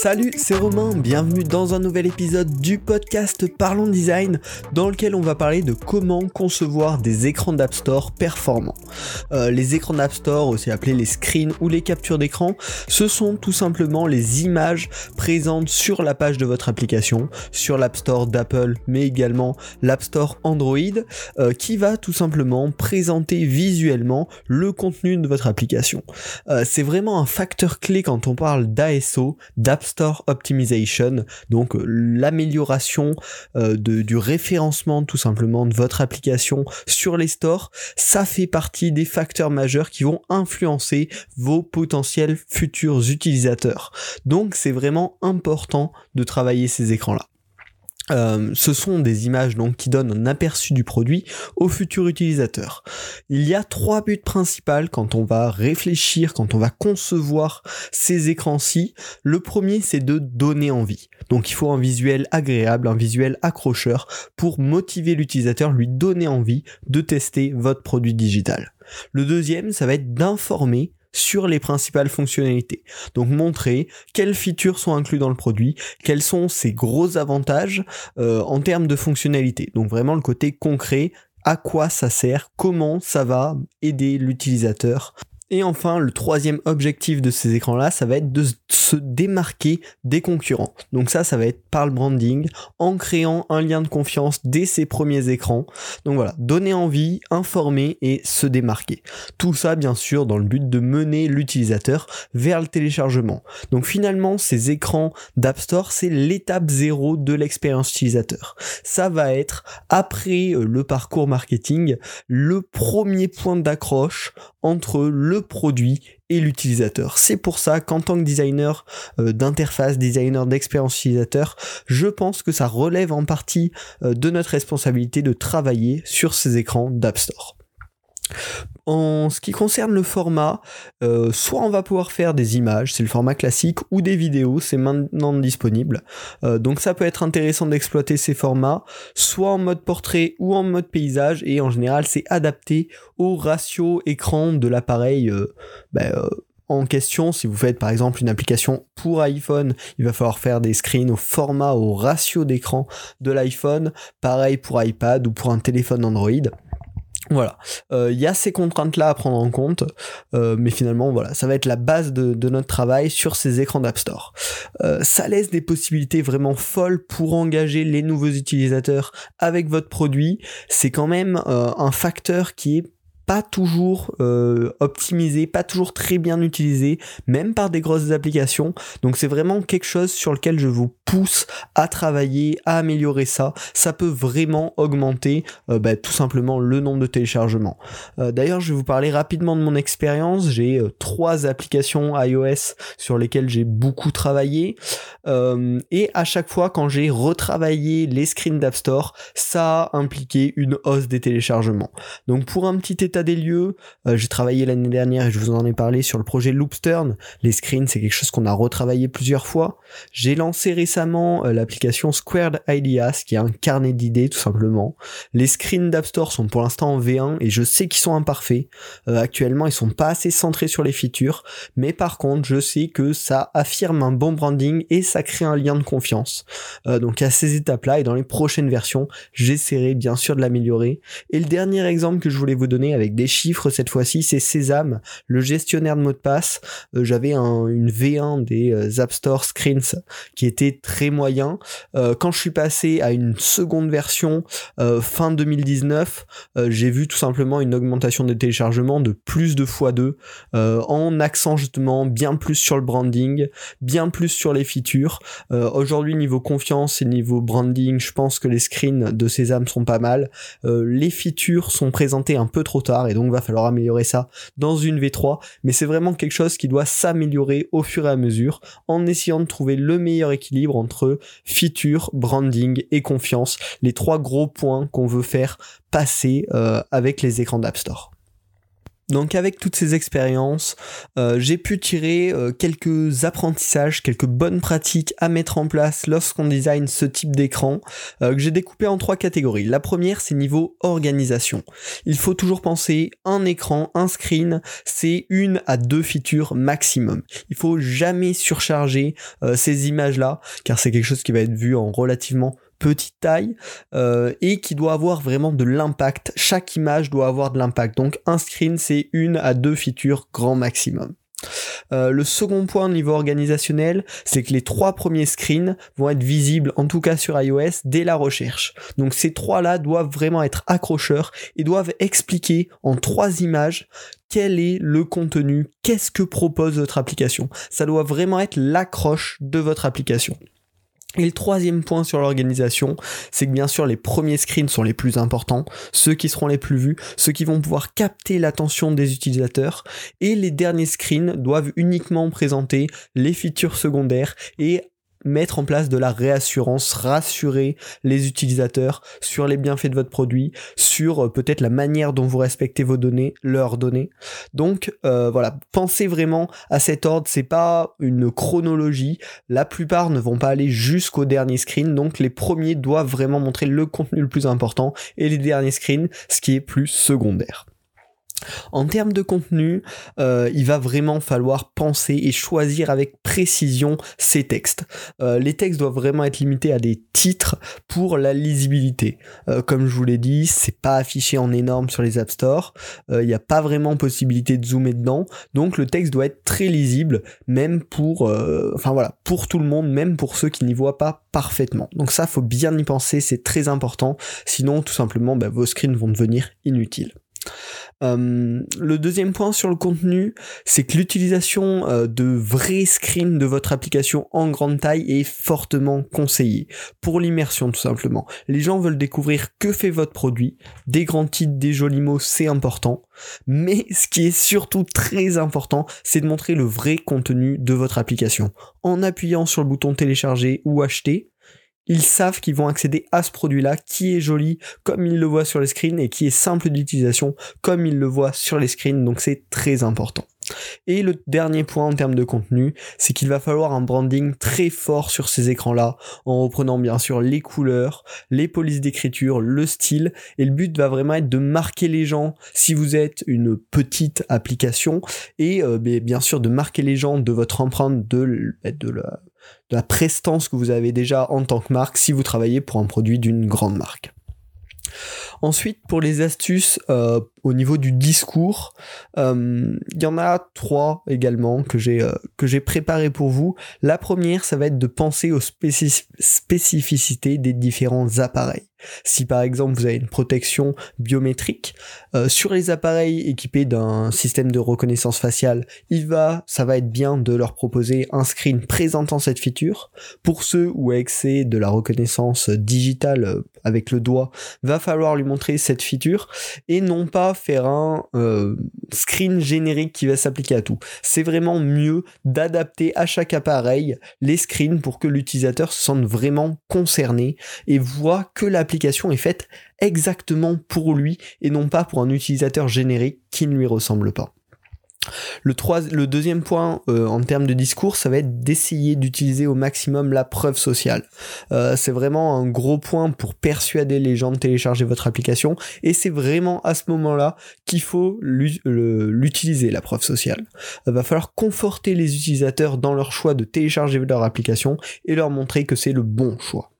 Salut, c'est Romain, bienvenue dans un nouvel épisode du podcast Parlons Design dans lequel on va parler de comment concevoir des écrans d'App Store performants. Euh, les écrans d'App Store, aussi appelés les screens ou les captures d'écran, ce sont tout simplement les images présentes sur la page de votre application, sur l'App Store d'Apple mais également l'App Store Android, euh, qui va tout simplement présenter visuellement le contenu de votre application. Euh, c'est vraiment un facteur clé quand on parle d'ASO, d'App Store Optimization, donc euh, l'amélioration euh, du référencement tout simplement de votre application sur les stores, ça fait partie des facteurs majeurs qui vont influencer vos potentiels futurs utilisateurs. Donc c'est vraiment important de travailler ces écrans-là. Euh, ce sont des images donc qui donnent un aperçu du produit au futur utilisateur. Il y a trois buts principaux quand on va réfléchir, quand on va concevoir ces écrans-ci. Le premier, c'est de donner envie. Donc il faut un visuel agréable, un visuel accrocheur pour motiver l'utilisateur, lui donner envie de tester votre produit digital. Le deuxième, ça va être d'informer sur les principales fonctionnalités. Donc montrer quelles features sont inclus dans le produit, quels sont ses gros avantages euh, en termes de fonctionnalités. Donc vraiment le côté concret, à quoi ça sert, comment ça va aider l'utilisateur. Et enfin, le troisième objectif de ces écrans-là, ça va être de se démarquer des concurrents. Donc ça, ça va être par le branding, en créant un lien de confiance dès ces premiers écrans. Donc voilà, donner envie, informer et se démarquer. Tout ça, bien sûr, dans le but de mener l'utilisateur vers le téléchargement. Donc finalement, ces écrans d'App Store, c'est l'étape zéro de l'expérience utilisateur. Ça va être, après euh, le parcours marketing, le premier point d'accroche entre le produit et l'utilisateur. C'est pour ça qu'en tant que designer euh, d'interface, designer d'expérience utilisateur, je pense que ça relève en partie euh, de notre responsabilité de travailler sur ces écrans d'App Store. En ce qui concerne le format, euh, soit on va pouvoir faire des images, c'est le format classique, ou des vidéos, c'est maintenant disponible. Euh, donc ça peut être intéressant d'exploiter ces formats, soit en mode portrait ou en mode paysage, et en général c'est adapté au ratio écran de l'appareil euh, ben, en question. Si vous faites par exemple une application pour iPhone, il va falloir faire des screens au format, au ratio d'écran de l'iPhone. Pareil pour iPad ou pour un téléphone Android. Voilà, Euh, il y a ces contraintes-là à prendre en compte, euh, mais finalement, voilà, ça va être la base de, notre travail sur ces écrans d'App Store. Euh, ça laisse des possibilités vraiment folles pour engager les nouveaux utilisateurs avec votre produit. C'est quand même un facteur qui est pas toujours euh, optimisé, pas toujours très bien utilisé, même par des grosses applications. Donc c'est vraiment quelque chose sur lequel je vous pousse à travailler, à améliorer ça. Ça peut vraiment augmenter euh, bah, tout simplement le nombre de téléchargements. Euh, D'ailleurs, je vais vous parler rapidement de mon expérience. J'ai trois applications iOS sur lesquelles j'ai beaucoup travaillé. Et à chaque fois, quand j'ai retravaillé les screens d'App Store, ça a impliqué une hausse des téléchargements. Donc pour un petit état des lieux, euh, j'ai travaillé l'année dernière et je vous en ai parlé sur le projet Loopstern. Les screens, c'est quelque chose qu'on a retravaillé plusieurs fois. J'ai lancé récemment euh, l'application Squared Ideas, qui est un carnet d'idées tout simplement. Les screens d'App Store sont pour l'instant en V1 et je sais qu'ils sont imparfaits. Euh, actuellement, ils sont pas assez centrés sur les features, mais par contre, je sais que ça affirme un bon branding et ça crée un lien de confiance. Donc à ces étapes-là et dans les prochaines versions, j'essaierai bien sûr de l'améliorer. Et le dernier exemple que je voulais vous donner avec des chiffres cette fois-ci, c'est Sésame, le gestionnaire de mots de passe. Euh, J'avais un- une V1 des euh, App Store Screens qui était très moyen. Euh, quand je suis passé à une seconde version fin 2019, euh, j'ai vu tout simplement une augmentation des téléchargements de plus de x2 euh, en accent justement bien plus sur le branding, bien plus sur les features. Aujourd'hui niveau confiance et niveau branding, je pense que les screens de Sésame sont pas mal. Les features sont présentées un peu trop tard et donc va falloir améliorer ça dans une V3, mais c'est vraiment quelque chose qui doit s'améliorer au fur et à mesure en essayant de trouver le meilleur équilibre entre feature, branding et confiance, les trois gros points qu'on veut faire passer euh, avec les écrans d'App Store. Donc avec toutes ces expériences, euh, j'ai pu tirer euh, quelques apprentissages, quelques bonnes pratiques à mettre en place lorsqu'on design ce type d'écran euh, que j'ai découpé en trois catégories. La première, c'est niveau organisation. Il faut toujours penser un écran, un screen, c'est une à deux features maximum. Il faut jamais surcharger ces images-là, car c'est quelque chose qui va être vu en relativement petite taille euh, et qui doit avoir vraiment de l'impact. Chaque image doit avoir de l'impact. Donc un screen c'est une à deux features grand maximum. Euh, le second point au niveau organisationnel, c'est que les trois premiers screens vont être visibles, en tout cas sur iOS, dès la recherche. Donc ces trois-là doivent vraiment être accrocheurs et doivent expliquer en trois images quel est le contenu, qu'est-ce que propose votre application. Ça doit vraiment être l'accroche de votre application. Et le troisième point sur l'organisation, c'est que bien sûr les premiers screens sont les plus importants, ceux qui seront les plus vus, ceux qui vont pouvoir capter l'attention des utilisateurs, et les derniers screens doivent uniquement présenter les features secondaires et mettre en place de la réassurance, rassurer les utilisateurs sur les bienfaits de votre produit, sur euh, peut-être la manière dont vous respectez vos données, leurs données. Donc euh, voilà, pensez vraiment à cet ordre, c'est pas une chronologie, la plupart ne vont pas aller jusqu'au dernier screen, donc les premiers doivent vraiment montrer le contenu le plus important et les derniers screens ce qui est plus secondaire. En termes de contenu, euh, il va vraiment falloir penser et choisir avec précision ces textes. Euh, les textes doivent vraiment être limités à des titres pour la lisibilité. Euh, comme je vous l'ai dit, c'est pas affiché en énorme sur les App Store. Il n'y a pas vraiment possibilité de zoomer dedans. Donc le texte doit être très lisible, même pour, enfin voilà, pour tout le monde, même pour ceux qui n'y voient pas parfaitement. Donc ça, faut bien y penser, c'est très important. Sinon, tout simplement, bah, vos screens vont devenir inutiles. Euh, le deuxième point sur le contenu, c'est que l'utilisation euh, de vrais screens de votre application en grande taille est fortement conseillée pour l'immersion tout simplement. Les gens veulent découvrir que fait votre produit, des grands titres, des jolis mots, c'est important. Mais ce qui est surtout très important, c'est de montrer le vrai contenu de votre application. En appuyant sur le bouton télécharger ou acheter, ils savent qu'ils vont accéder à ce produit-là qui est joli comme ils le voient sur les screens et qui est simple d'utilisation comme ils le voient sur les screens. Donc c'est très important. Et le dernier point en termes de contenu, c'est qu'il va falloir un branding très fort sur ces écrans-là, en reprenant bien sûr les couleurs, les polices d'écriture, le style, et le but va vraiment être de marquer les gens si vous êtes une petite application, et euh, bien sûr de marquer les gens de votre empreinte de, de la de la prestance que vous avez déjà en tant que marque si vous travaillez pour un produit d'une grande marque. Ensuite, pour les astuces euh, au niveau du discours, euh, il y en a trois également que j'ai euh, que j'ai préparé pour vous. La première, ça va être de penser aux spécificités des différents appareils. Si par exemple vous avez une protection biométrique sur les appareils équipés d'un système de reconnaissance faciale, il va, ça va être bien de leur proposer un screen présentant cette feature. Pour ceux où accès de la reconnaissance digitale avec le doigt, va falloir lui montrer cette feature et non pas faire un euh, screen générique qui va s'appliquer à tout. C'est vraiment mieux d'adapter à chaque appareil les screens pour que l'utilisateur se sente vraiment concerné et voit que l'application est faite exactement pour lui et non pas pour un utilisateur générique qui ne lui ressemble pas. Le, le deuxième point euh, en termes de discours, ça va être d'essayer d'utiliser au maximum la preuve sociale. Euh, c'est vraiment un gros point pour persuader les gens de télécharger votre application et c'est vraiment à ce moment-là qu'il faut l'utiliser, la preuve sociale. Il va falloir conforter les utilisateurs dans leur choix de télécharger leur application et leur montrer que c'est le bon choix.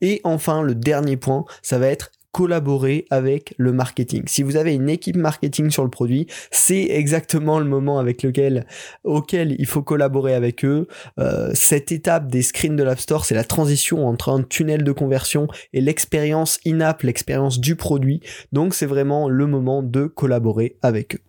Et enfin, le dernier point, ça va être collaborer avec le marketing. Si vous avez une équipe marketing sur le produit, c'est exactement le moment avec lequel, auquel il faut collaborer avec eux. Euh, cette étape des screens de l'App Store, c'est la transition entre un tunnel de conversion et l'expérience in-app, l'expérience du produit. Donc c'est vraiment le moment de collaborer avec eux.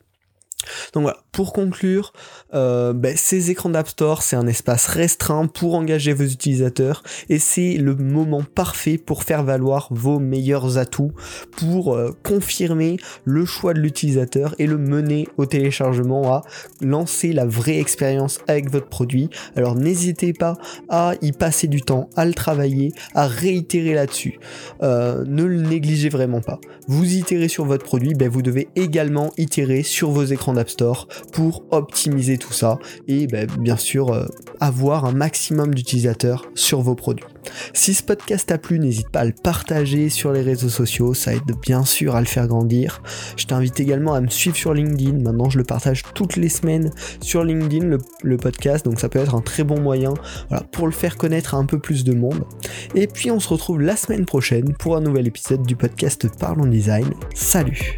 Donc voilà, Pour conclure, euh, ben, ces écrans d'App Store, c'est un espace restreint pour engager vos utilisateurs et c'est le moment parfait pour faire valoir vos meilleurs atouts, pour euh, confirmer le choix de l'utilisateur et le mener au téléchargement à lancer la vraie expérience avec votre produit. Alors n'hésitez pas à y passer du temps, à le travailler, à réitérer là-dessus. Euh, ne le négligez vraiment pas. Vous itérez sur votre produit, ben, vous devez également itérer sur vos écrans d'App Store pour optimiser tout ça et ben, bien sûr euh, avoir un maximum d'utilisateurs sur vos produits. Si ce podcast t'a plu, n'hésite pas à le partager sur les réseaux sociaux, ça aide bien sûr à le faire grandir. Je t'invite également à me suivre sur LinkedIn, maintenant je le partage toutes les semaines sur LinkedIn, le, podcast, donc ça peut être un très bon moyen pour le faire connaître à un peu plus de monde. Et puis on se retrouve la semaine prochaine pour un nouvel épisode du podcast Parlons Design. Salut.